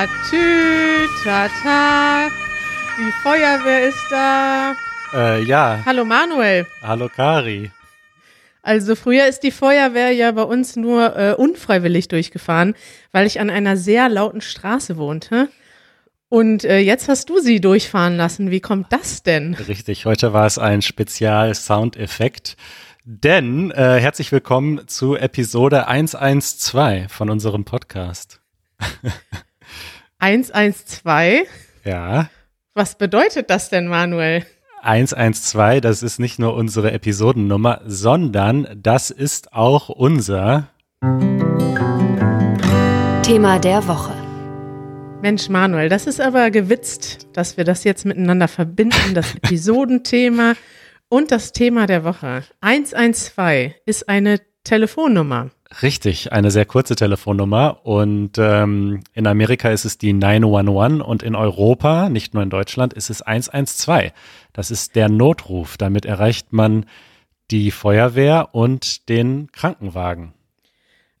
Tatü, tata. Die Feuerwehr ist da. Äh, ja. Hallo Manuel. Hallo Kari. Also früher ist die Feuerwehr ja bei uns nur äh, unfreiwillig durchgefahren, weil ich an einer sehr lauten Straße wohnte. Und äh, jetzt hast du sie durchfahren lassen. Wie kommt das denn? Richtig, heute war es ein Spezial-Soundeffekt. Denn äh, herzlich willkommen zu Episode 112 von unserem Podcast. 112? Ja. Was bedeutet das denn, Manuel? 112, das ist nicht nur unsere Episodennummer, sondern das ist auch unser Thema der Woche. Mensch, Manuel, das ist aber gewitzt, dass wir das jetzt miteinander verbinden, das Episodenthema und das Thema der Woche. 112 ist eine Telefonnummer. Richtig, eine sehr kurze Telefonnummer und ähm, in Amerika ist es die 911 und in Europa, nicht nur in Deutschland, ist es 112. Das ist der Notruf. Damit erreicht man die Feuerwehr und den Krankenwagen.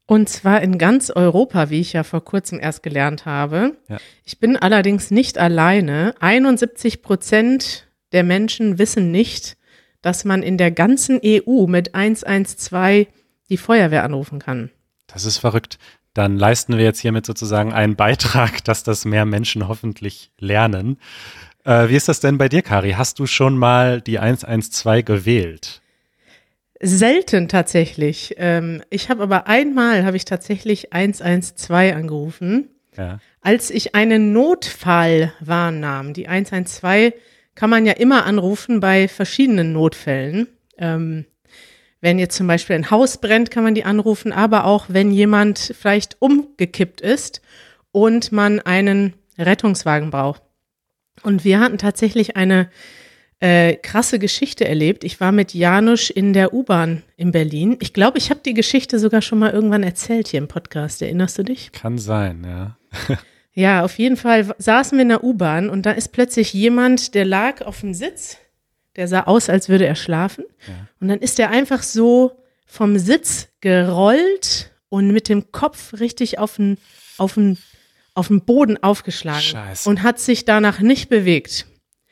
Und zwar in ganz Europa, wie ich ja vor kurzem erst gelernt habe. Ja. Ich bin allerdings nicht alleine. 71 Prozent der Menschen wissen nicht, dass man in der ganzen EU mit 112 die Feuerwehr anrufen kann. Das ist verrückt. Dann leisten wir jetzt hiermit sozusagen einen Beitrag, dass das mehr Menschen hoffentlich lernen. Äh, wie ist das denn bei dir, Kari? Hast du schon mal die 112 gewählt? Selten tatsächlich. Ähm, ich habe aber einmal habe ich tatsächlich 112 angerufen, Ja. als ich einen Notfall wahrnahm. Die 112 kann man ja immer anrufen bei verschiedenen Notfällen. Ähm, wenn jetzt zum Beispiel ein Haus brennt, kann man die anrufen, aber auch wenn jemand vielleicht umgekippt ist und man einen Rettungswagen braucht. Und wir hatten tatsächlich eine äh, krasse Geschichte erlebt. Ich war mit Janusz in der U-Bahn in Berlin. Ich glaube, ich habe die Geschichte sogar schon mal irgendwann erzählt hier im Podcast. Erinnerst du dich? Kann sein, ja. Ja, auf jeden Fall saßen wir in der U-Bahn und da ist plötzlich jemand, der lag auf dem Sitz, der sah aus, als würde er schlafen. Und dann ist er einfach so vom Sitz gerollt und mit dem Kopf richtig auf den, auf den, auf den Boden aufgeschlagen Scheiße. und hat sich danach nicht bewegt.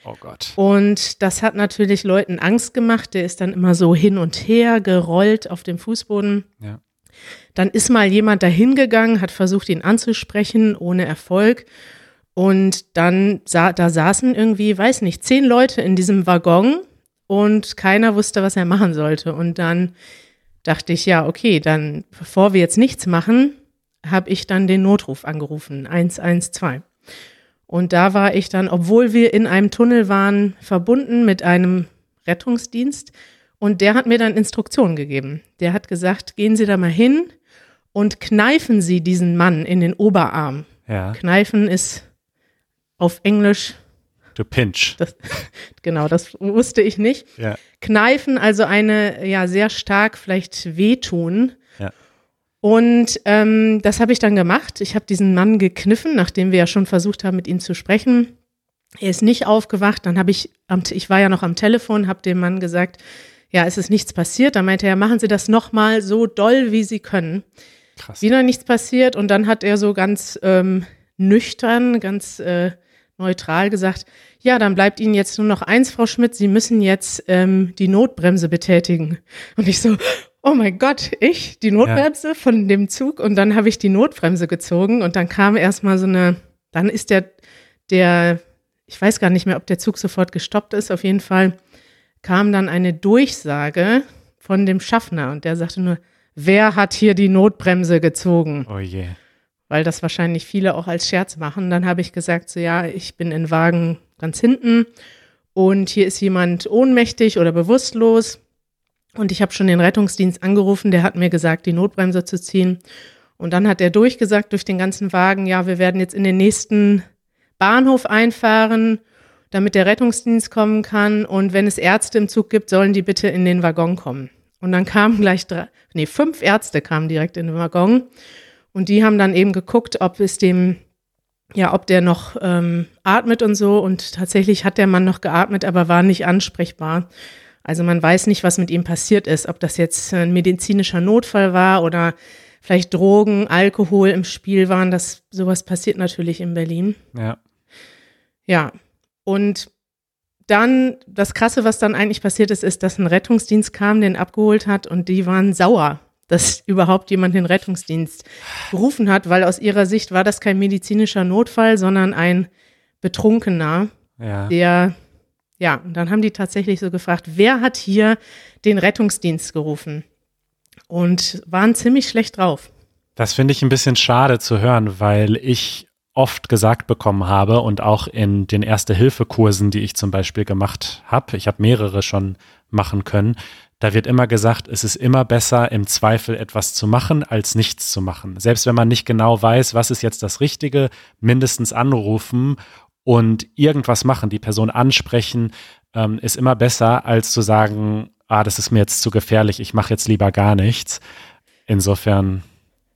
Oh Gott. Und das hat natürlich Leuten Angst gemacht. Der ist dann immer so hin und her gerollt auf dem Fußboden. Ja. Dann ist mal jemand dahin gegangen, hat versucht, ihn anzusprechen, ohne Erfolg. Und dann sa da saßen irgendwie, weiß nicht, zehn Leute in diesem Waggon und keiner wusste, was er machen sollte. Und dann dachte ich, ja, okay, dann, bevor wir jetzt nichts machen, habe ich dann den Notruf angerufen, 112. Und da war ich dann, obwohl wir in einem Tunnel waren, verbunden mit einem Rettungsdienst. Und der hat mir dann Instruktionen gegeben. Der hat gesagt, gehen Sie da mal hin und kneifen Sie diesen Mann in den Oberarm. Ja. Kneifen ist auf Englisch, Du Pinch. das, genau, das wusste ich nicht. Ja. Kneifen, also eine, ja, sehr stark vielleicht wehtun. Ja. Und ähm, das habe ich dann gemacht. Ich habe diesen Mann gekniffen, nachdem wir ja schon versucht haben, mit ihm zu sprechen. Er ist nicht aufgewacht. Dann habe ich, am, ich war ja noch am Telefon, habe dem Mann gesagt, ja, es ist nichts passiert. Dann meinte er, machen Sie das nochmal so doll, wie Sie können. Krass. Wieder nichts passiert. Und dann hat er so ganz ähm, nüchtern, ganz äh, neutral gesagt, ja, dann bleibt Ihnen jetzt nur noch eins, Frau Schmidt, Sie müssen jetzt ähm, die Notbremse betätigen. Und ich so, oh mein Gott, ich, die Notbremse von dem Zug. Und dann habe ich die Notbremse gezogen und dann kam erstmal so eine, dann ist der, der, ich weiß gar nicht mehr, ob der Zug sofort gestoppt ist, auf jeden Fall kam dann eine Durchsage von dem Schaffner und der sagte nur, wer hat hier die Notbremse gezogen? Oh je. Weil das wahrscheinlich viele auch als Scherz machen. Dann habe ich gesagt, so ja, ich bin in Wagen ganz hinten und hier ist jemand ohnmächtig oder bewusstlos und ich habe schon den Rettungsdienst angerufen, der hat mir gesagt, die Notbremse zu ziehen. Und dann hat er durchgesagt durch den ganzen Wagen, ja, wir werden jetzt in den nächsten Bahnhof einfahren, damit der Rettungsdienst kommen kann. Und wenn es Ärzte im Zug gibt, sollen die bitte in den Waggon kommen. Und dann kamen gleich drei, nee, fünf Ärzte kamen direkt in den Waggon. Und die haben dann eben geguckt, ob es dem, ja, ob der noch ähm, atmet und so. Und tatsächlich hat der Mann noch geatmet, aber war nicht ansprechbar. Also man weiß nicht, was mit ihm passiert ist, ob das jetzt ein medizinischer Notfall war oder vielleicht Drogen, Alkohol im Spiel waren. Das sowas passiert natürlich in Berlin. Ja. Ja. Und dann, das Krasse, was dann eigentlich passiert ist, ist, dass ein Rettungsdienst kam, den abgeholt hat und die waren sauer, dass überhaupt jemand den Rettungsdienst gerufen hat, weil aus ihrer Sicht war das kein medizinischer Notfall, sondern ein Betrunkener, Ja. der, ja, und dann haben die tatsächlich so gefragt, wer hat hier den Rettungsdienst gerufen? Und waren ziemlich schlecht drauf. Das finde ich ein bisschen schade zu hören, weil ich oft gesagt bekommen habe und auch in den Erste-Hilfe-Kursen, die ich zum Beispiel gemacht habe, ich habe mehrere schon machen können, da wird immer gesagt, es ist immer besser, im Zweifel etwas zu machen, als nichts zu machen. Selbst wenn man nicht genau weiß, was ist jetzt das Richtige, mindestens anrufen und irgendwas machen, die Person ansprechen, ähm, ist immer besser, als zu sagen, ah, das ist mir jetzt zu gefährlich, ich mache jetzt lieber gar nichts. Insofern,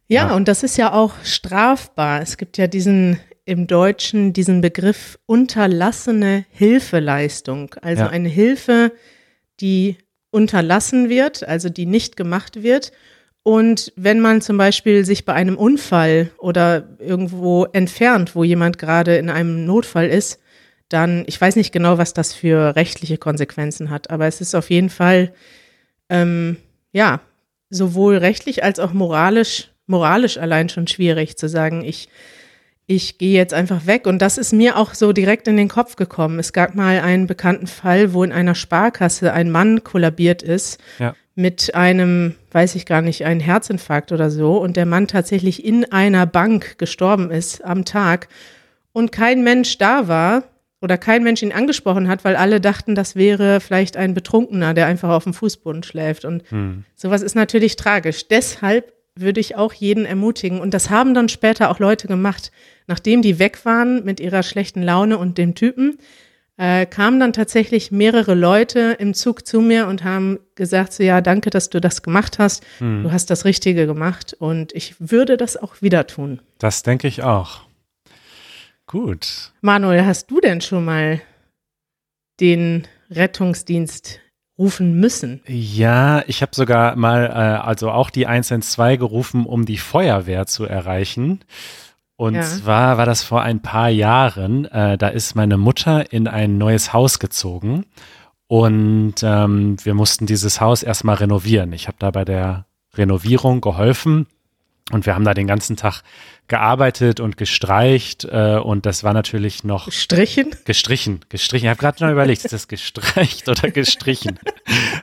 Ja, Ja. und das ist ja auch strafbar. Es gibt ja diesen im Deutschen diesen Begriff unterlassene Hilfeleistung. Also Ja. eine Hilfe, die unterlassen wird, also die nicht gemacht wird. Und wenn man zum Beispiel sich bei einem Unfall oder irgendwo entfernt, wo jemand gerade in einem Notfall ist, dann, ich weiß nicht genau, was das für rechtliche Konsequenzen hat, aber es ist auf jeden Fall, ähm, ja, sowohl rechtlich als auch moralisch, moralisch allein schon schwierig zu sagen, ich, ich gehe jetzt einfach weg. Und das ist mir auch so direkt in den Kopf gekommen. Es gab mal einen bekannten Fall, wo in einer Sparkasse ein Mann kollabiert ist ja. mit einem, weiß ich gar nicht, einen Herzinfarkt oder so und der Mann tatsächlich in einer Bank gestorben ist am Tag und kein Mensch da war oder kein Mensch ihn angesprochen hat, weil alle dachten, das wäre vielleicht ein Betrunkener, der einfach auf dem Fußboden schläft. Und Hm. sowas ist natürlich tragisch. Deshalb würde ich auch jeden ermutigen. Und das haben dann später auch Leute gemacht. Nachdem die weg waren mit ihrer schlechten Laune und dem Typen, äh, kamen dann tatsächlich mehrere Leute im Zug zu mir und haben gesagt, so ja, danke, dass du das gemacht hast. Hm. Du hast das Richtige gemacht und ich würde das auch wieder tun. Das denke ich auch. Gut. Manuel, hast du denn schon mal den Rettungsdienst rufen müssen? Ja, ich habe sogar mal, äh, also auch die 112 gerufen, um die Feuerwehr zu erreichen. Und Ja. zwar war das vor ein paar Jahren. Äh, da ist meine Mutter in ein neues Haus gezogen und ähm, wir mussten dieses Haus erstmal renovieren. Ich habe da bei der Renovierung geholfen und wir haben da den ganzen Tag gearbeitet und gestreicht äh, und das war natürlich noch Strichen? Gestrichen, gestrichen. Ich habe gerade noch überlegt, ist das gestreicht oder gestrichen?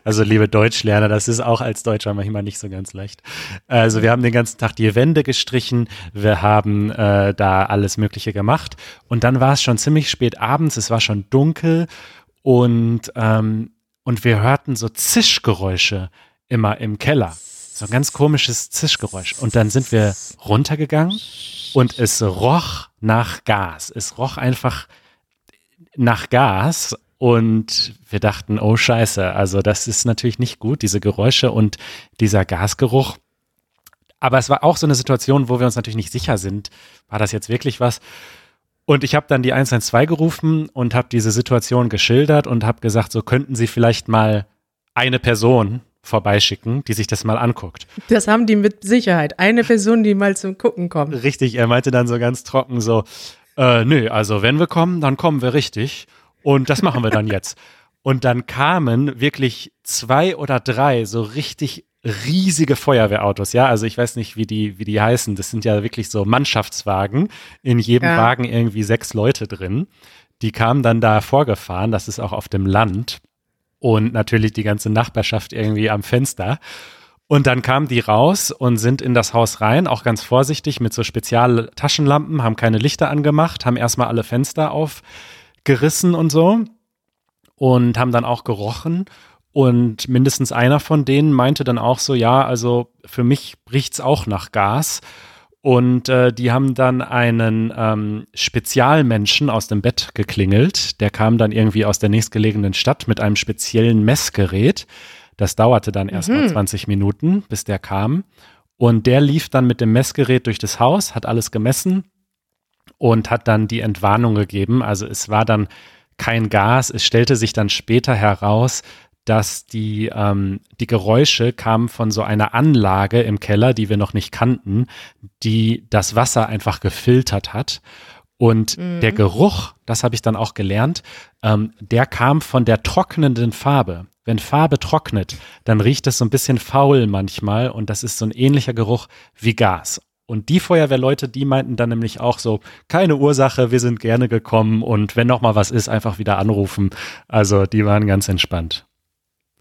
Also liebe Deutschlerner, das ist auch als Deutscher manchmal nicht so ganz leicht. Also wir haben den ganzen Tag die Wände gestrichen, wir haben äh, da alles Mögliche gemacht und dann war es schon ziemlich spät abends, es war schon dunkel und, ähm, und wir hörten so Zischgeräusche immer im Keller. So ein ganz komisches Zischgeräusch. Und dann sind wir runtergegangen und es roch nach Gas. Es roch einfach nach Gas und wir dachten, oh scheiße, also das ist natürlich nicht gut, diese Geräusche und dieser Gasgeruch. Aber es war auch so eine Situation, wo wir uns natürlich nicht sicher sind, war das jetzt wirklich was? Und ich habe dann die 112 gerufen und habe diese Situation geschildert und habe gesagt, so könnten Sie vielleicht mal eine Person vorbeischicken, die sich das mal anguckt. Das haben die mit Sicherheit. Eine Person, die mal zum Gucken kommt. Richtig, er meinte dann so ganz trocken so, äh, nö, also wenn wir kommen, dann kommen wir richtig und das machen wir dann jetzt. Und dann kamen wirklich zwei oder drei so richtig riesige Feuerwehrautos, ja, also ich weiß nicht, wie die, wie die heißen, das sind ja wirklich so Mannschaftswagen, in jedem Ja. Wagen irgendwie sechs Leute drin. Die kamen dann da vorgefahren, das ist auch auf dem Land und natürlich die ganze Nachbarschaft irgendwie am Fenster. Und dann kamen die raus und sind in das Haus rein, auch ganz vorsichtig mit so Spezial-Taschenlampen, haben keine Lichter angemacht, haben erstmal alle Fenster aufgerissen und so und haben dann auch gerochen. Und mindestens einer von denen meinte dann auch so, ja, also für mich riecht's auch nach Gas. Und äh, die haben dann einen ähm, Spezialmenschen aus dem Bett geklingelt. Der kam dann irgendwie aus der nächstgelegenen Stadt mit einem speziellen Messgerät. Das dauerte dann erst mal 20 Minuten, bis der kam. Und der lief dann mit dem Messgerät durch das Haus, hat alles gemessen und hat dann die Entwarnung gegeben. Also es war dann kein Gas. Es stellte sich dann später heraus, dass die, ähm, die Geräusche kamen von so einer Anlage im Keller, die wir noch nicht kannten, die das Wasser einfach gefiltert hat. Und mhm. der Geruch, das habe ich dann auch gelernt, ähm, der kam von der trocknenden Farbe. Wenn Farbe trocknet, dann riecht es so ein bisschen faul manchmal und das ist so ein ähnlicher Geruch wie Gas. Und die Feuerwehrleute, die meinten dann nämlich auch so, keine Ursache, wir sind gerne gekommen und wenn noch mal was ist, einfach wieder anrufen. Also die waren ganz entspannt.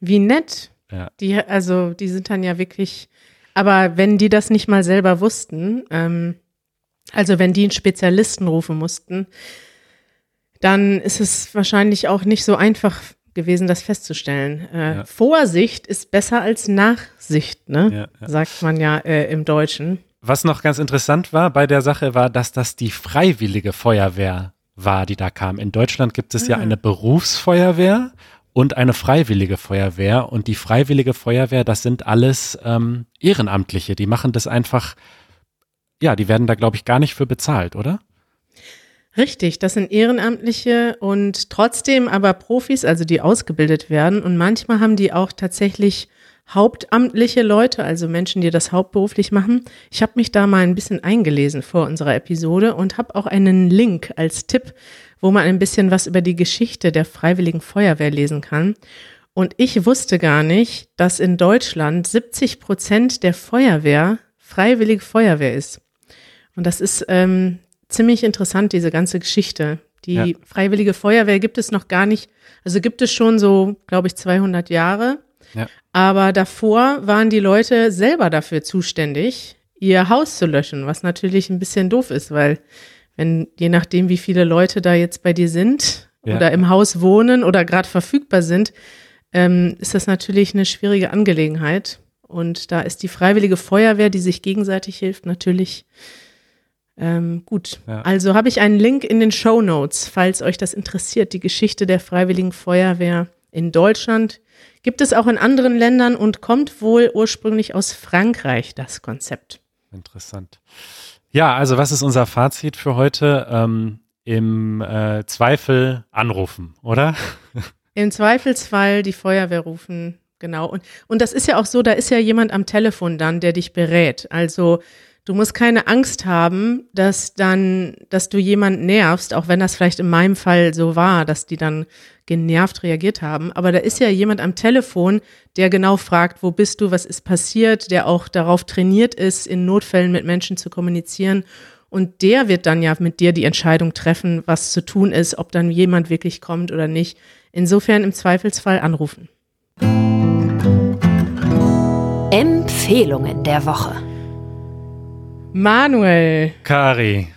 Wie nett. Ja. Die, also die sind dann ja wirklich, aber wenn die das nicht mal selber wussten, ähm, also wenn die einen Spezialisten rufen mussten, dann ist es wahrscheinlich auch nicht so einfach gewesen, das festzustellen. Äh, ja. Vorsicht ist besser als Nachsicht, ne? Ja, sagt man ja äh, im Deutschen. Was noch ganz interessant war bei der Sache, war, dass das die freiwillige Feuerwehr war, die da kam. In Deutschland gibt es ah. ja eine Berufsfeuerwehr und eine freiwillige Feuerwehr. Und die freiwillige Feuerwehr, das sind alles ähm, Ehrenamtliche. Die machen das einfach, ja, die werden da, glaube ich, gar nicht für bezahlt, oder? Richtig, das sind Ehrenamtliche und trotzdem aber Profis, also die ausgebildet werden. Und manchmal haben die auch tatsächlich hauptamtliche Leute, also Menschen, die das hauptberuflich machen. Ich habe mich da mal ein bisschen eingelesen vor unserer Episode und habe auch einen Link als Tipp, wo man ein bisschen was über die Geschichte der Freiwilligen Feuerwehr lesen kann. Und ich wusste gar nicht, dass in Deutschland 70 Prozent der Feuerwehr Freiwillige Feuerwehr ist. Und das ist ähm, ziemlich interessant, diese ganze Geschichte. Die ja. Freiwillige Feuerwehr gibt es noch gar nicht, also gibt es schon so, glaube ich, 200 Jahre. Ja. Aber davor waren die Leute selber dafür zuständig, ihr Haus zu löschen, was natürlich ein bisschen doof ist, weil wenn je nachdem, wie viele Leute da jetzt bei dir sind ja. oder im Haus wohnen oder gerade verfügbar sind, ähm, ist das natürlich eine schwierige Angelegenheit. Und da ist die freiwillige Feuerwehr, die sich gegenseitig hilft, natürlich ähm, gut. Ja. Also habe ich einen Link in den Show Notes, falls euch das interessiert, die Geschichte der freiwilligen Feuerwehr in Deutschland. Gibt es auch in anderen Ländern und kommt wohl ursprünglich aus Frankreich, das Konzept. Interessant. Ja, also was ist unser Fazit für heute? Ähm, Im äh, Zweifel anrufen, oder? Im Zweifelsfall die Feuerwehr rufen, genau. Und, und das ist ja auch so, da ist ja jemand am Telefon dann, der dich berät. Also Du musst keine Angst haben, dass dann, dass du jemand nervst, auch wenn das vielleicht in meinem Fall so war, dass die dann genervt reagiert haben. Aber da ist ja jemand am Telefon, der genau fragt, wo bist du, was ist passiert, der auch darauf trainiert ist, in Notfällen mit Menschen zu kommunizieren. Und der wird dann ja mit dir die Entscheidung treffen, was zu tun ist, ob dann jemand wirklich kommt oder nicht. Insofern im Zweifelsfall anrufen. Empfehlungen der Woche. Manuel. Kari.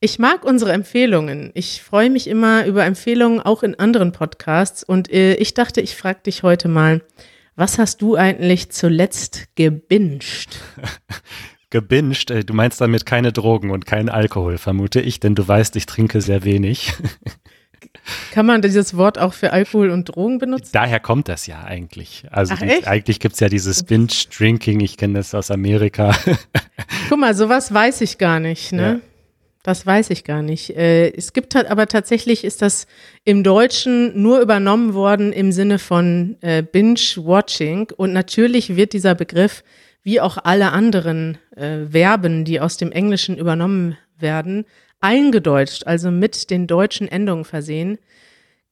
Ich mag unsere Empfehlungen. Ich freue mich immer über Empfehlungen auch in anderen Podcasts. Und äh, ich dachte, ich frage dich heute mal, was hast du eigentlich zuletzt gebinged? gebinged, äh, du meinst damit keine Drogen und keinen Alkohol, vermute ich, denn du weißt, ich trinke sehr wenig. Kann man dieses Wort auch für Alkohol und Drogen benutzen? Daher kommt das ja eigentlich. Also Ach, die, eigentlich gibt es ja dieses Binge-Drinking, ich kenne das aus Amerika. Guck mal, sowas weiß ich gar nicht, ne? Ja. Das weiß ich gar nicht. Äh, es gibt aber tatsächlich ist das im Deutschen nur übernommen worden im Sinne von äh, Binge-Watching. Und natürlich wird dieser Begriff, wie auch alle anderen äh, Verben, die aus dem Englischen übernommen werden, eingedeutscht, also mit den deutschen Endungen versehen.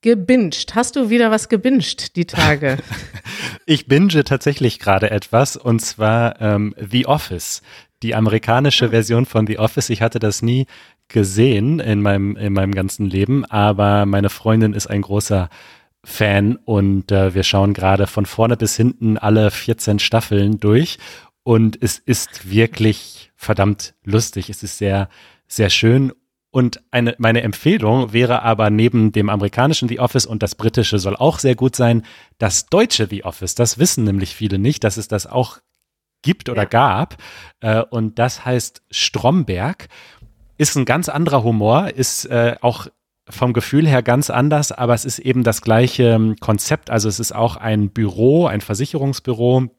Gebinged. Hast du wieder was gebinged die Tage? ich binge tatsächlich gerade etwas und zwar ähm, The Office, die amerikanische Version von The Office. Ich hatte das nie gesehen in meinem, in meinem ganzen Leben, aber meine Freundin ist ein großer Fan und äh, wir schauen gerade von vorne bis hinten alle 14 Staffeln durch und es ist wirklich verdammt lustig. Es ist sehr, sehr schön und eine, meine Empfehlung wäre aber neben dem amerikanischen The Office und das britische soll auch sehr gut sein, das deutsche The Office. Das wissen nämlich viele nicht, dass es das auch gibt oder ja. gab. Äh, und das heißt Stromberg. Ist ein ganz anderer Humor, ist äh, auch vom Gefühl her ganz anders, aber es ist eben das gleiche ähm, Konzept. Also es ist auch ein Büro, ein Versicherungsbüro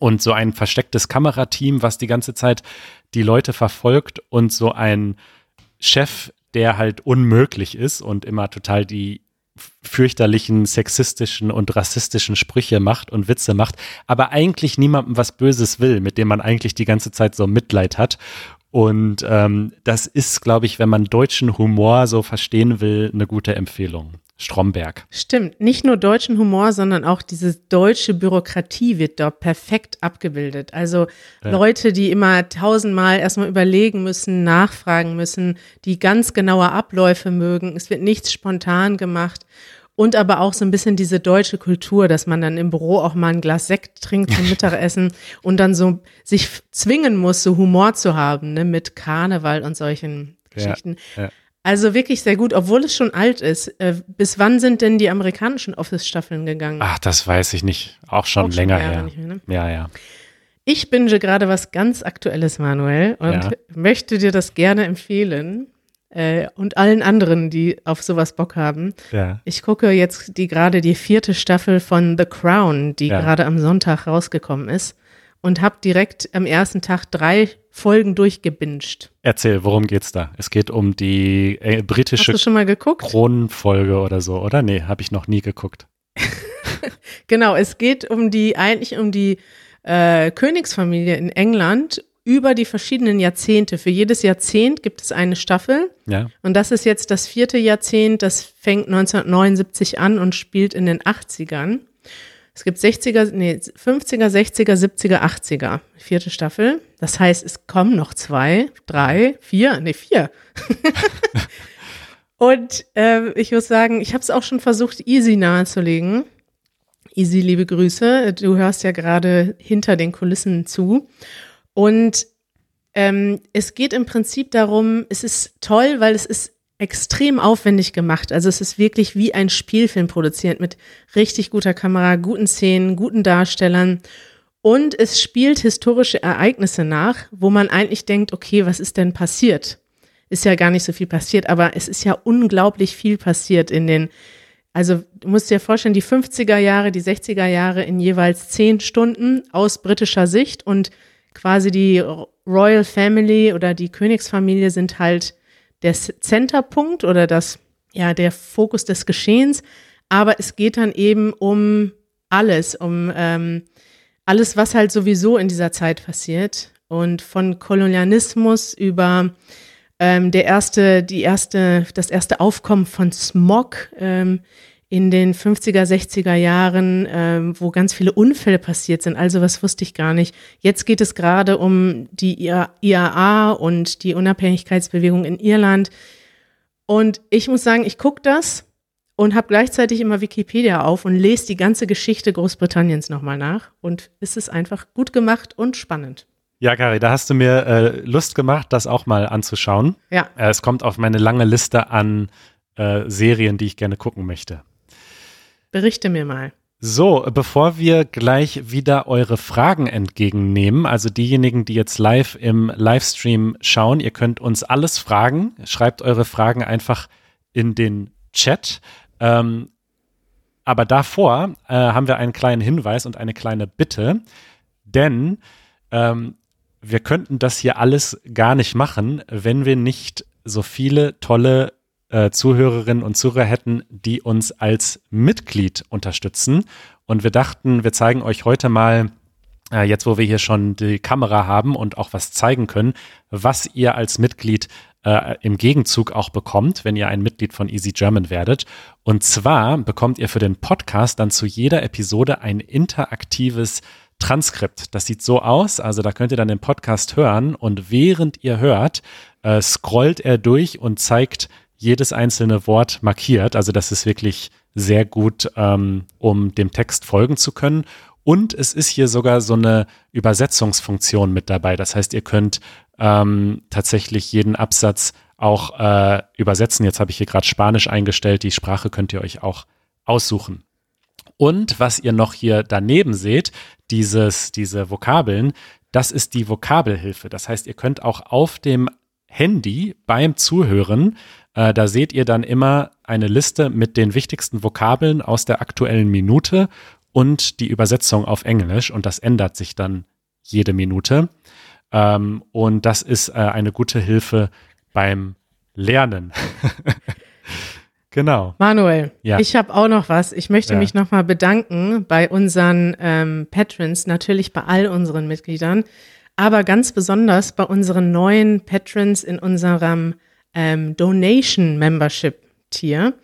und so ein verstecktes Kamerateam, was die ganze Zeit die Leute verfolgt und so ein Chef, der halt unmöglich ist und immer total die fürchterlichen sexistischen und rassistischen Sprüche macht und Witze macht, aber eigentlich niemandem was Böses will, mit dem man eigentlich die ganze Zeit so Mitleid hat. Und ähm, das ist, glaube ich, wenn man deutschen Humor so verstehen will, eine gute Empfehlung. Stromberg. Stimmt, nicht nur deutschen Humor, sondern auch diese deutsche Bürokratie wird dort perfekt abgebildet. Also ja. Leute, die immer tausendmal erstmal überlegen müssen, nachfragen müssen, die ganz genaue Abläufe mögen. Es wird nichts spontan gemacht. Und aber auch so ein bisschen diese deutsche Kultur, dass man dann im Büro auch mal ein Glas Sekt trinkt zum Mittagessen und dann so sich zwingen muss, so Humor zu haben, ne, mit Karneval und solchen Geschichten. Ja, ja. Also wirklich sehr gut, obwohl es schon alt ist. Äh, bis wann sind denn die amerikanischen Office-Staffeln gegangen? Ach, das weiß ich nicht. Auch schon auch länger her. Mehr, ne? Ja, ja. Ich binge gerade was ganz Aktuelles, Manuel, und ja. möchte dir das gerne empfehlen. Äh, und allen anderen, die auf sowas Bock haben. Ja. Ich gucke jetzt die gerade die vierte Staffel von The Crown, die ja. gerade am Sonntag rausgekommen ist und habe direkt am ersten Tag drei Folgen durchgebinged. Erzähl, worum geht's da? Es geht um die äh, britische Hast du schon mal geguckt? Kronenfolge oder so, oder? Nee, habe ich noch nie geguckt. genau, es geht um die, eigentlich um die äh, Königsfamilie in England über die verschiedenen Jahrzehnte. Für jedes Jahrzehnt gibt es eine Staffel. Ja. Und das ist jetzt das vierte Jahrzehnt. Das fängt 1979 an und spielt in den 80ern. Es gibt 60er, nee, 50er, 60er, 70er, 80er. Vierte Staffel. Das heißt, es kommen noch zwei, drei, vier, nee, vier. Und äh, ich muss sagen, ich habe es auch schon versucht, easy nahezulegen. Easy, liebe Grüße. Du hörst ja gerade hinter den Kulissen zu. Und ähm, es geht im Prinzip darum, es ist toll, weil es ist extrem aufwendig gemacht. Also es ist wirklich wie ein Spielfilm produziert mit richtig guter Kamera, guten Szenen, guten Darstellern. Und es spielt historische Ereignisse nach, wo man eigentlich denkt, okay, was ist denn passiert? Ist ja gar nicht so viel passiert, aber es ist ja unglaublich viel passiert in den, also du musst dir vorstellen, die 50er Jahre, die 60er Jahre in jeweils zehn Stunden aus britischer Sicht und quasi die Royal Family oder die Königsfamilie sind halt der Centerpunkt oder das, ja, der Fokus des Geschehens. Aber es geht dann eben um alles, um ähm, alles, was halt sowieso in dieser Zeit passiert. Und von Kolonialismus über ähm, der erste, die erste, das erste Aufkommen von Smog ähm, in den 50er, 60er Jahren, ähm, wo ganz viele Unfälle passiert sind. Also was wusste ich gar nicht. Jetzt geht es gerade um die IAA und die Unabhängigkeitsbewegung in Irland. Und ich muss sagen, ich gucke das und habe gleichzeitig immer Wikipedia auf und lese die ganze Geschichte Großbritanniens nochmal nach. Und es ist einfach gut gemacht und spannend. Ja, Kari, da hast du mir äh, Lust gemacht, das auch mal anzuschauen. Ja. Äh, es kommt auf meine lange Liste an äh, Serien, die ich gerne gucken möchte. Berichte mir mal. So, bevor wir gleich wieder eure Fragen entgegennehmen, also diejenigen, die jetzt live im Livestream schauen, ihr könnt uns alles fragen. Schreibt eure Fragen einfach in den Chat. Ähm, aber davor äh, haben wir einen kleinen Hinweis und eine kleine Bitte, denn ähm, wir könnten das hier alles gar nicht machen, wenn wir nicht so viele tolle äh, Zuhörerinnen und Zuhörer hätten, die uns als Mitglied unterstützen. Und wir dachten, wir zeigen euch heute mal, äh, jetzt wo wir hier schon die Kamera haben und auch was zeigen können, was ihr als Mitglied äh, im Gegenzug auch bekommt, wenn ihr ein Mitglied von Easy German werdet. Und zwar bekommt ihr für den Podcast dann zu jeder Episode ein interaktives Transkript. Das sieht so aus, also da könnt ihr dann den Podcast hören und während ihr hört, äh, scrollt er durch und zeigt jedes einzelne Wort markiert. Also das ist wirklich sehr gut, ähm, um dem Text folgen zu können. Und es ist hier sogar so eine Übersetzungsfunktion mit dabei. Das heißt, ihr könnt ähm, tatsächlich jeden Absatz auch äh, übersetzen. Jetzt habe ich hier gerade Spanisch eingestellt. Die Sprache könnt ihr euch auch aussuchen. Und was ihr noch hier daneben seht, dieses, diese Vokabeln, das ist die Vokabelhilfe. Das heißt, ihr könnt auch auf dem Handy beim Zuhören äh, da seht ihr dann immer eine Liste mit den wichtigsten Vokabeln aus der aktuellen Minute und die Übersetzung auf Englisch und das ändert sich dann jede Minute. Ähm, und das ist äh, eine gute Hilfe beim Lernen. Genau. Manuel, Ja. ich habe auch noch was. Ich möchte Ja. mich nochmal bedanken bei unseren ähm, Patrons, natürlich bei all unseren Mitgliedern, aber ganz besonders bei unseren neuen Patrons in unserem ähm, Donation Membership Tier.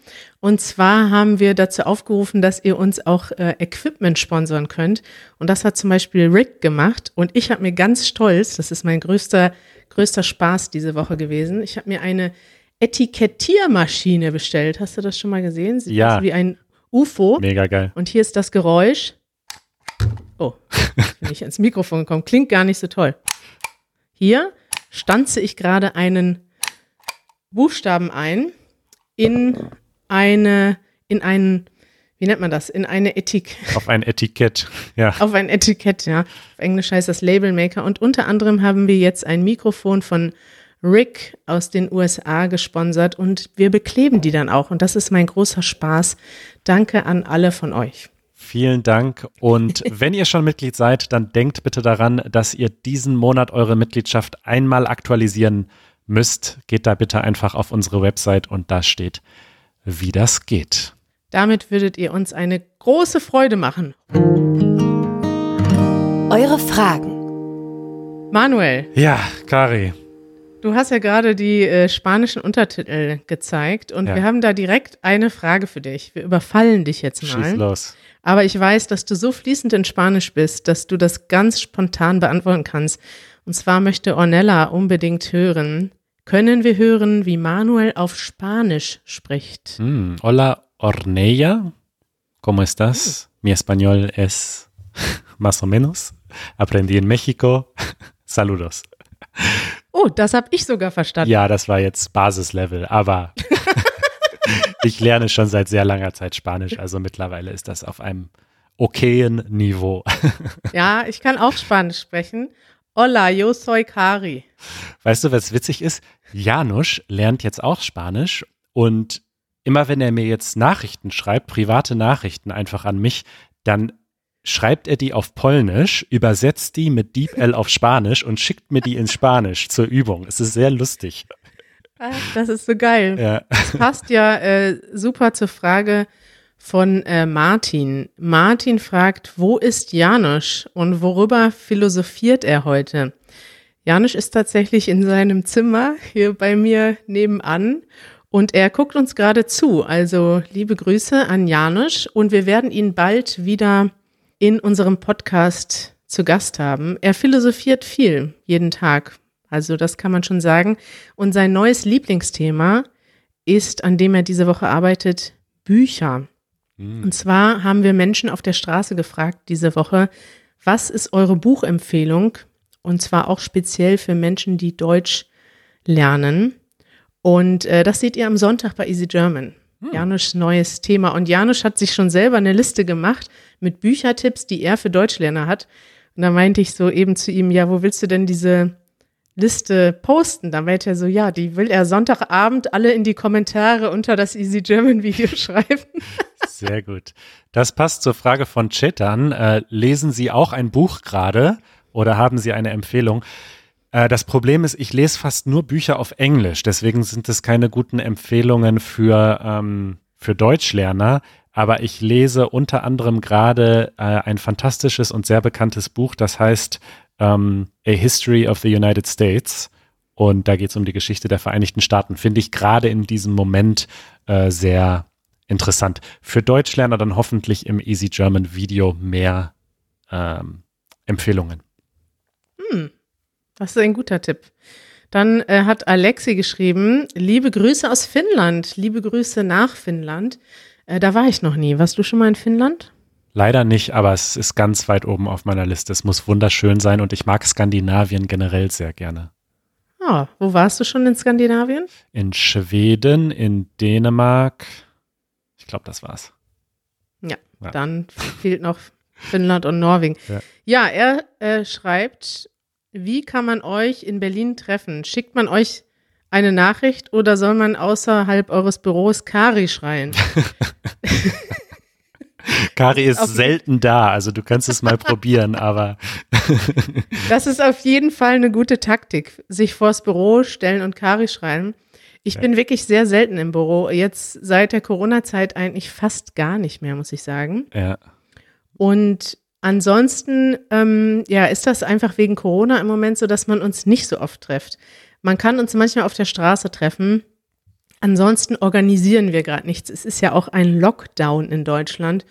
Und zwar haben wir dazu aufgerufen, dass ihr uns auch äh, Equipment sponsern könnt. Und das hat zum Beispiel Rick gemacht. Und ich habe mir ganz stolz, das ist mein größter, größter Spaß diese Woche gewesen. Ich habe mir eine Etikettiermaschine bestellt. Hast du das schon mal gesehen? Sieht Ja. aus wie ein UFO. Mega geil. Und hier ist das Geräusch. Oh, bin ich ans Mikrofon gekommen. Klingt gar nicht so toll. Hier stanze ich gerade einen Buchstaben ein in eine, in einen, wie nennt man das? In eine Etik, Auf ein Etikett. Ja. auf ein Etikett, ja. Auf Englisch heißt das Label Maker. Und unter anderem haben wir jetzt ein Mikrofon von Rick aus den USA gesponsert und wir bekleben die dann auch. Und das ist mein großer Spaß. Danke an alle von euch. Vielen Dank. Und wenn ihr schon Mitglied seid, dann denkt bitte daran, dass ihr diesen Monat eure Mitgliedschaft einmal aktualisieren müsst. Geht da bitte einfach auf unsere Website und da steht, wie das geht. Damit würdet ihr uns eine große Freude machen. Eure Fragen. Manuel, Ja, Kari. du hast ja gerade die äh, spanischen Untertitel gezeigt und Ja. wir haben da direkt eine Frage für dich. Wir überfallen dich jetzt Schieß mal. los. Aber ich weiß, dass du so fließend in Spanisch bist, dass du das ganz spontan beantworten kannst. Und zwar möchte Ornella unbedingt hören. Können wir hören, wie Manuel auf Spanisch spricht? Mm, hola, Ornella. ¿Cómo estás? Mi español es más o menos. Aprendí en México. Saludos. Oh, das habe ich sogar verstanden. Ja, das war jetzt Basislevel, aber ich lerne schon seit sehr langer Zeit Spanisch, also mittlerweile ist das auf einem okayen Niveau. Ja, ich kann auch Spanisch sprechen. Hola, yo soy Cari. Weißt du, was witzig ist? Janusz lernt jetzt auch Spanisch und immer wenn er mir jetzt Nachrichten schreibt, private Nachrichten einfach an mich, dann schreibt er die auf Polnisch, übersetzt die mit DeepL auf Spanisch und schickt mir die in Spanisch zur Übung. Es ist sehr lustig. Ah, Das ist so geil. Ja. Das passt ja äh, super zur Frage von äh, Martin. Martin fragt, wo ist Janusz und worüber philosophiert er heute? Janusz ist tatsächlich in seinem Zimmer hier bei mir nebenan und er guckt uns gerade zu. Also liebe Grüße an Janusz und wir werden ihn bald wieder in unserem Podcast zu Gast haben. Er philosophiert viel, jeden Tag. Also das kann man schon sagen. Und sein neues Lieblingsthema ist, an dem er diese Woche arbeitet, Bücher. Und zwar haben wir Menschen auf der Straße gefragt diese Woche, was ist eure Buchempfehlung? Und zwar auch speziell für Menschen, die Deutsch lernen. Und äh, das seht ihr am Sonntag bei Easy German. Janusz neues Thema. Und Janusz hat sich schon selber eine Liste gemacht mit Büchertipps, die er für Deutschlerner hat. Und da meinte ich so eben zu ihm, ja, wo willst du denn diese Liste posten? Da meinte er so, ja, die will er Sonntagabend alle in die Kommentare unter das Easy German Video schreiben. Sehr gut. Das passt zur Frage von Chetan. Äh, lesen Sie auch ein Buch gerade oder haben Sie eine Empfehlung? Äh, das Problem ist, ich lese fast nur Bücher auf Englisch, deswegen sind es keine guten Empfehlungen für, ähm, für Deutschlerner. Aber ich lese unter anderem gerade äh, ein fantastisches und sehr bekanntes Buch, das heißt ähm, A History of the United States. Und da geht es um die Geschichte der Vereinigten Staaten. Finde ich gerade in diesem Moment äh, sehr interessant. Für Deutschlerner dann hoffentlich im Easy German Video mehr ähm, Empfehlungen. Das ist ein guter Tipp. Dann äh, hat Alexi geschrieben, liebe Grüße aus Finnland, liebe Grüße nach Finnland. Äh, da war ich noch nie. Warst du schon mal in Finnland? Leider nicht, aber es ist ganz weit oben auf meiner Liste. Es muss wunderschön sein und ich mag Skandinavien generell sehr gerne. Ah, wo warst du schon in Skandinavien? In Schweden, in Dänemark. Ich glaube, das war's. Ja, Ja. dann fehlt noch Finnland und Norwegen. Ja. Ja, er äh, schreibt, wie kann man euch in Berlin treffen? Schickt man euch eine Nachricht oder soll man außerhalb eures Büros Kari schreien? Kari ist selten da, also du kannst es mal probieren, aber. das ist auf jeden Fall eine gute Taktik. Sich vors Büro stellen und Kari schreiben. Ich ja. bin wirklich sehr selten im Büro. Jetzt seit der Corona-Zeit eigentlich fast gar nicht mehr, muss ich sagen. Ja. Und ansonsten, ähm, ja, ist das einfach wegen Corona im Moment so, dass man uns nicht so oft trifft. Man kann uns manchmal auf der Straße treffen. Ansonsten organisieren wir gerade nichts. Es ist ja auch ein Lockdown in Deutschland.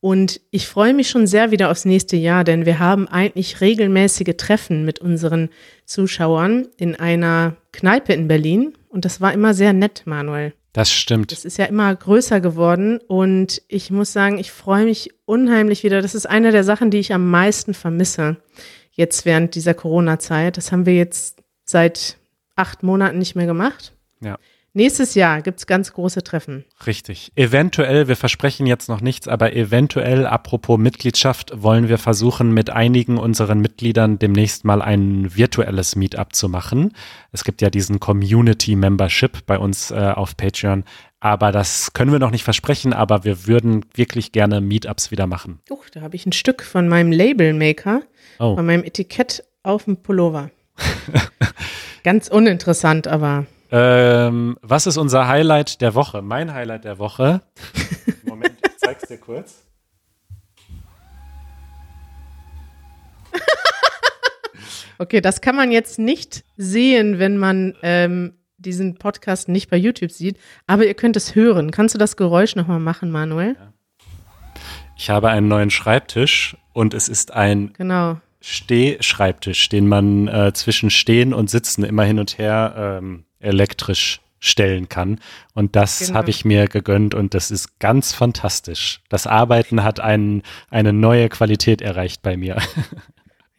Und ich freue mich schon sehr wieder aufs nächste Jahr, denn wir haben eigentlich regelmäßige Treffen mit unseren Zuschauern in einer Kneipe in Berlin. Und das war immer sehr nett, Manuel. Das stimmt. Es ist ja immer größer geworden und ich muss sagen, ich freue mich unheimlich wieder. Das ist eine der Sachen, die ich am meisten vermisse jetzt während dieser Corona-Zeit. Das haben wir jetzt seit acht Monaten nicht mehr gemacht. Ja. Nächstes Jahr gibt es ganz große Treffen. Richtig. Eventuell, wir versprechen jetzt noch nichts, aber eventuell, apropos Mitgliedschaft, wollen wir versuchen, mit einigen unseren Mitgliedern demnächst mal ein virtuelles Meetup zu machen. Es gibt ja diesen Community Membership bei uns äh, auf Patreon. Aber das können wir noch nicht versprechen, aber wir würden wirklich gerne Meetups wieder machen. Uch, da habe ich ein Stück von meinem Labelmaker, oh. von meinem Etikett auf dem Pullover. Ganz uninteressant, aber ähm, was ist unser Highlight der Woche? Mein Highlight der Woche. Moment, ich zeig's dir kurz. okay, das kann man jetzt nicht sehen, wenn man ähm, diesen Podcast nicht bei YouTube sieht, aber ihr könnt es hören. Kannst du das Geräusch nochmal machen, Manuel? Ja. Ich habe einen neuen Schreibtisch und es ist ein genau. Stehschreibtisch, den man äh, zwischen Stehen und Sitzen immer hin und her ähm, elektrisch stellen kann. Und das genau. habe ich mir gegönnt und das ist ganz fantastisch. Das Arbeiten hat einen, eine neue Qualität erreicht bei mir.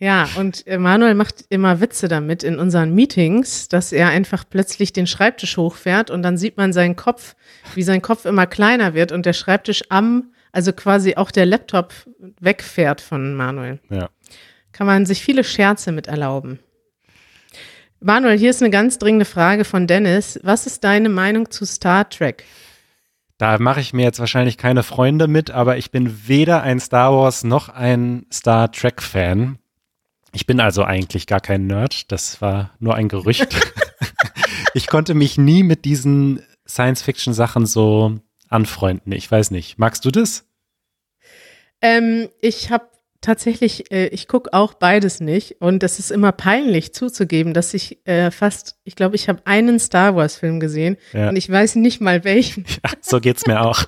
Ja, und Manuel macht immer Witze damit in unseren Meetings, dass er einfach plötzlich den Schreibtisch hochfährt und dann sieht man seinen Kopf, wie sein Kopf immer kleiner wird und der Schreibtisch am, also quasi auch der Laptop wegfährt von Manuel. Ja. Kann man sich viele Scherze mit erlauben. Manuel, hier ist eine ganz dringende Frage von Dennis. Was ist deine Meinung zu Star Trek? Da mache ich mir jetzt wahrscheinlich keine Freunde mit, aber ich bin weder ein Star Wars noch ein Star Trek Fan. Ich bin also eigentlich gar kein Nerd. Das war nur ein Gerücht. ich konnte mich nie mit diesen Science-Fiction-Sachen so anfreunden. Ich weiß nicht. Magst du das? Ähm, ich habe tatsächlich, äh, ich gucke auch beides nicht und es ist immer peinlich zuzugeben, dass ich äh, fast, ich glaube, ich habe einen Star Wars Film gesehen ja. und ich weiß nicht mal welchen. Ja, so geht's mir auch.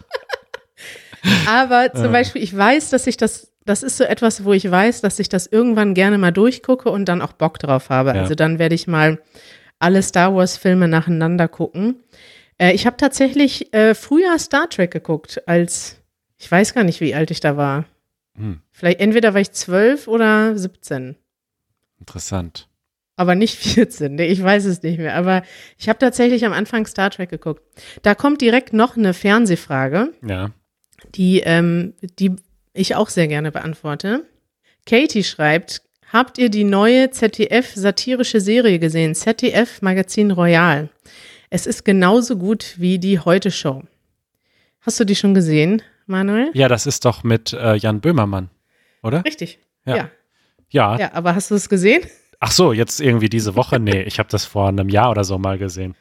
Aber zum ja. Beispiel, ich weiß, dass ich das, das ist so etwas, wo ich weiß, dass ich das irgendwann gerne mal durchgucke und dann auch Bock drauf habe. Also dann werde ich mal alle Star Wars Filme nacheinander gucken. Äh, ich habe tatsächlich äh, früher Star Trek geguckt, als ich weiß gar nicht, wie alt ich da war. Hm. Vielleicht entweder war ich zwölf oder 17. Interessant. Aber nicht 14, nee, ich weiß es nicht mehr. Aber ich habe tatsächlich am Anfang Star Trek geguckt. Da kommt direkt noch eine Fernsehfrage, ja. die, ähm, die ich auch sehr gerne beantworte. Katie schreibt, habt ihr die neue ZDF-satirische Serie gesehen? ZDF Magazin Royal. Es ist genauso gut wie die Heute-Show. Hast du die schon gesehen? Manuel? Ja, das ist doch mit äh, Jan Böhmermann, oder? Richtig. Ja. ja. Ja. Ja, aber hast du es gesehen? Ach so, jetzt irgendwie diese Woche? Nee, ich habe das vor einem Jahr oder so mal gesehen.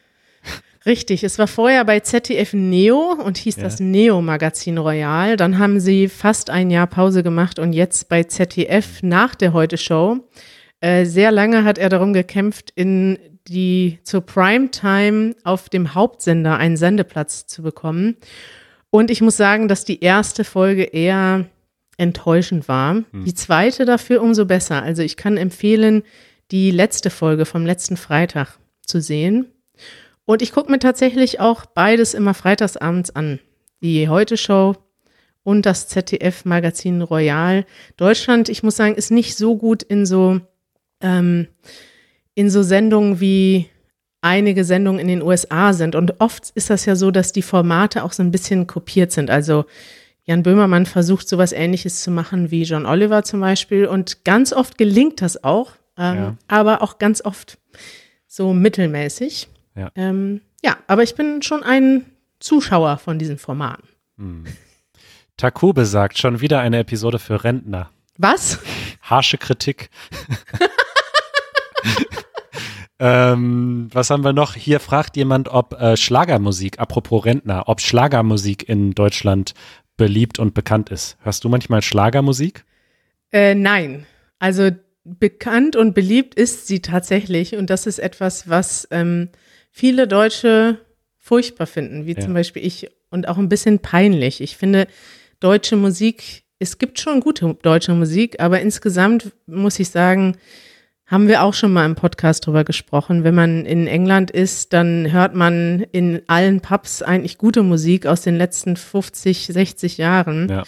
Richtig, es war vorher bei ZDF Neo und hieß ja. das Neo Magazin Royal. Dann haben sie fast ein Jahr Pause gemacht und jetzt bei ZDF nach der Heute Show. Äh, sehr lange hat er darum gekämpft, in die zur Primetime auf dem Hauptsender einen Sendeplatz zu bekommen. Und ich muss sagen, dass die erste Folge eher enttäuschend war. Hm. Die zweite dafür umso besser. Also ich kann empfehlen, die letzte Folge vom letzten Freitag zu sehen. Und ich gucke mir tatsächlich auch beides immer freitagsabends an. Die Heute-Show und das ZDF-Magazin Royal. Deutschland, ich muss sagen, ist nicht so gut in so, ähm, in so Sendungen wie einige Sendungen in den USA sind. Und oft ist das ja so, dass die Formate auch so ein bisschen kopiert sind. Also Jan Böhmermann versucht sowas ähnliches zu machen wie John Oliver zum Beispiel. Und ganz oft gelingt das auch, ähm, ja. aber auch ganz oft so mittelmäßig. Ja. Ähm, ja, aber ich bin schon ein Zuschauer von diesen Formaten. Hm. Takube sagt, schon wieder eine Episode für Rentner. Was? Harsche Kritik. ähm, was haben wir noch? Hier fragt jemand, ob äh, Schlagermusik, apropos Rentner, ob Schlagermusik in Deutschland beliebt und bekannt ist. Hörst du manchmal Schlagermusik? Äh, nein. Also bekannt und beliebt ist sie tatsächlich. Und das ist etwas, was ähm, viele Deutsche furchtbar finden, wie Ja. zum Beispiel ich. Und auch ein bisschen peinlich. Ich finde, deutsche Musik, es gibt schon gute deutsche Musik, aber insgesamt muss ich sagen, haben wir auch schon mal im Podcast drüber gesprochen. Wenn man in England ist, dann hört man in allen Pubs eigentlich gute Musik aus den letzten 50, 60 Jahren Ja.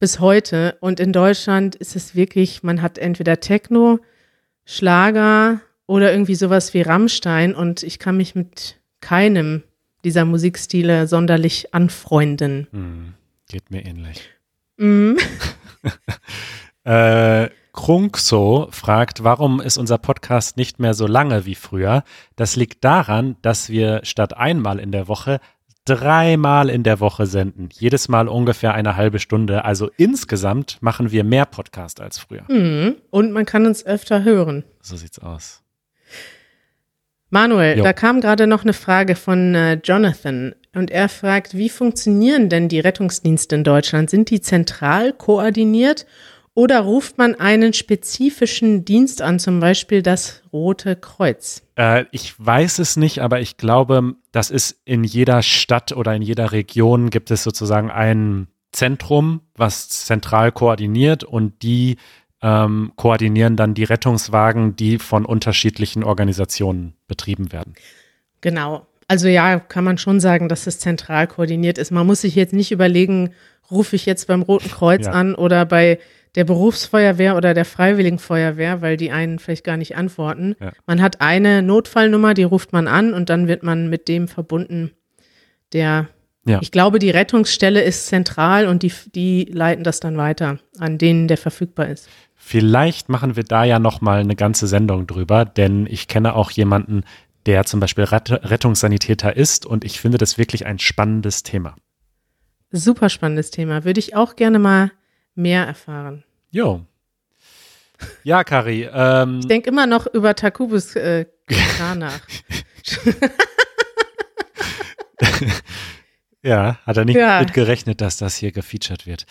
bis heute. Und in Deutschland ist es wirklich, man hat entweder Techno, Schlager oder irgendwie sowas wie Rammstein und ich kann mich mit keinem dieser Musikstile sonderlich anfreunden. Hm, geht mir ähnlich. Mm. Äh, Krunkso fragt, warum ist unser Podcast nicht mehr so lange wie früher? Das liegt daran, dass wir statt einmal in der Woche dreimal in der Woche senden. Jedes Mal ungefähr eine halbe Stunde. Also insgesamt machen wir mehr Podcast als früher. Mm. Und man kann uns öfter hören. So sieht's aus. Manuel, Jo. da kam gerade noch eine Frage von äh, Jonathan und er fragt, wie funktionieren denn die Rettungsdienste in Deutschland? Sind die zentral koordiniert oder ruft man einen spezifischen Dienst an, zum Beispiel das Rote Kreuz? Äh, ich weiß es nicht, aber ich glaube, das ist in jeder Stadt oder in jeder Region gibt es sozusagen ein Zentrum, was zentral koordiniert und die ähm, koordinieren dann die Rettungswagen, die von unterschiedlichen Organisationen betrieben werden. Genau. Also ja, kann man schon sagen, dass es zentral koordiniert ist. Man muss sich jetzt nicht überlegen, rufe ich jetzt beim Roten Kreuz Ja. an oder bei der Berufsfeuerwehr oder der Freiwilligenfeuerwehr, weil die einen vielleicht gar nicht antworten. Ja. Man hat eine Notfallnummer, die ruft man an und dann wird man mit dem verbunden, der Ja. Ich glaube, die Rettungsstelle ist zentral und die, die leiten das dann weiter an denen, der verfügbar ist. Vielleicht machen wir da ja noch mal eine ganze Sendung drüber, denn ich kenne auch jemanden, der zum Beispiel Ret Rettungssanitäter ist und ich finde das wirklich ein spannendes Thema. Super spannendes Thema. Würde ich auch gerne mal mehr erfahren. Jo. Ja, Kari, ähm, Ich denke immer noch über Takubus äh, nach. Ja, hat er nicht Ja. mit gerechnet, dass das hier gefeatured wird.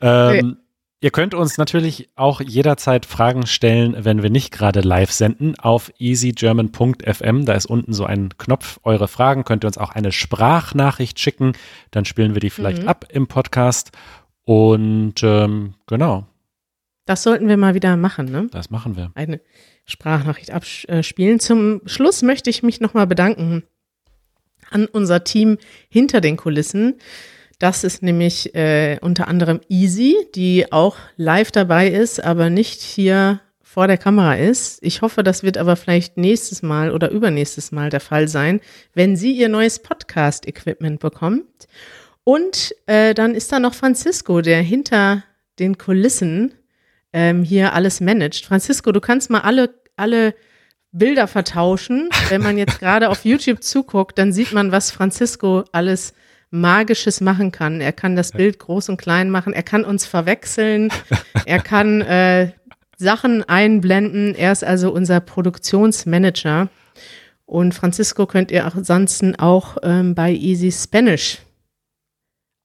Ähm, Ihr könnt uns natürlich auch jederzeit Fragen stellen, wenn wir nicht gerade live senden, auf easygerman.fm. Da ist unten so ein Knopf. Eure Fragen könnt ihr uns auch eine Sprachnachricht schicken. Dann spielen wir die vielleicht Mhm. ab im Podcast. Und ähm, genau, Das sollten wir mal wieder machen, ne? das machen wir. Eine Sprachnachricht abspielen. Zum Schluss möchte ich mich nochmal bedanken an unser Team hinter den Kulissen. Das ist nämlich äh, unter anderem Easy, die auch live dabei ist, aber nicht hier vor der Kamera ist. Ich hoffe, das wird aber vielleicht nächstes Mal oder übernächstes Mal der Fall sein, wenn sie ihr neues Podcast-Equipment bekommt. Und äh, dann ist da noch Francisco, der hinter den Kulissen ähm, hier alles managt. Francisco, du kannst mal alle, alle Bilder vertauschen. Wenn man jetzt gerade auf YouTube zuguckt, dann sieht man, was Francisco alles Magisches machen kann. Er kann das Bild groß und klein machen. Er kann uns verwechseln. Er kann äh, Sachen einblenden. Er ist also unser Produktionsmanager. Und Francisco könnt ihr ansonsten auch ähm, bei Easy Spanish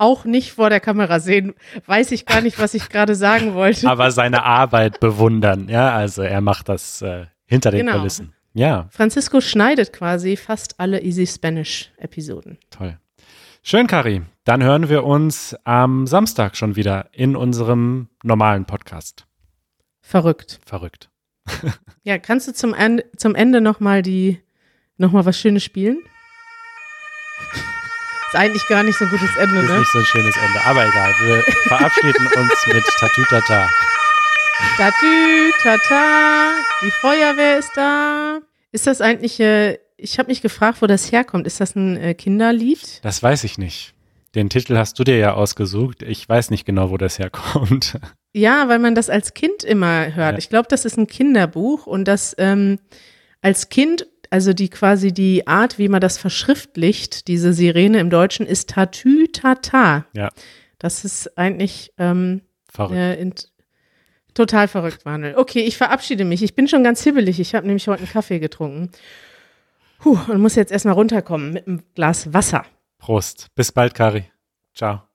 auch nicht vor der Kamera sehen. Weiß ich gar nicht, was ich gerade sagen wollte. Aber seine Arbeit bewundern. Ja, also er macht das äh, hinter den Genau. Kulissen. Ja, Francisco schneidet quasi fast alle Easy Spanish Episoden. toll. Schön, Kari. Dann hören wir uns am Samstag schon wieder in unserem normalen Podcast. Verrückt. Verrückt. Ja, kannst du zum Ende, zum Ende noch mal die, noch mal was Schönes spielen? Ist eigentlich gar nicht so ein gutes Ende, Ist ne? nicht so ein schönes Ende, aber egal. Wir verabschieden uns mit Tatütata. Tatü, tata, die Feuerwehr ist da. Ist das eigentlich, äh, ich habe mich gefragt, wo das herkommt. Ist das ein äh, Kinderlied? Das weiß ich nicht. Den Titel hast du dir ja ausgesucht. Ich weiß nicht genau, wo das herkommt. Ja, weil man das als Kind immer hört. Ja. Ich glaube, das ist ein Kinderbuch und das ähm, als Kind, also die quasi die Art, wie man das verschriftlicht, diese Sirene im Deutschen, ist Tatü Tata. Ja. Das ist eigentlich ähm, Verrückt. äh, in, total verrückt, Manuel. Okay, ich verabschiede mich. Ich bin schon ganz hibbelig. Ich habe nämlich heute einen Kaffee getrunken. Puh, und muss jetzt erstmal runterkommen mit einem Glas Wasser. Prost. Bis bald, Kari. Ciao.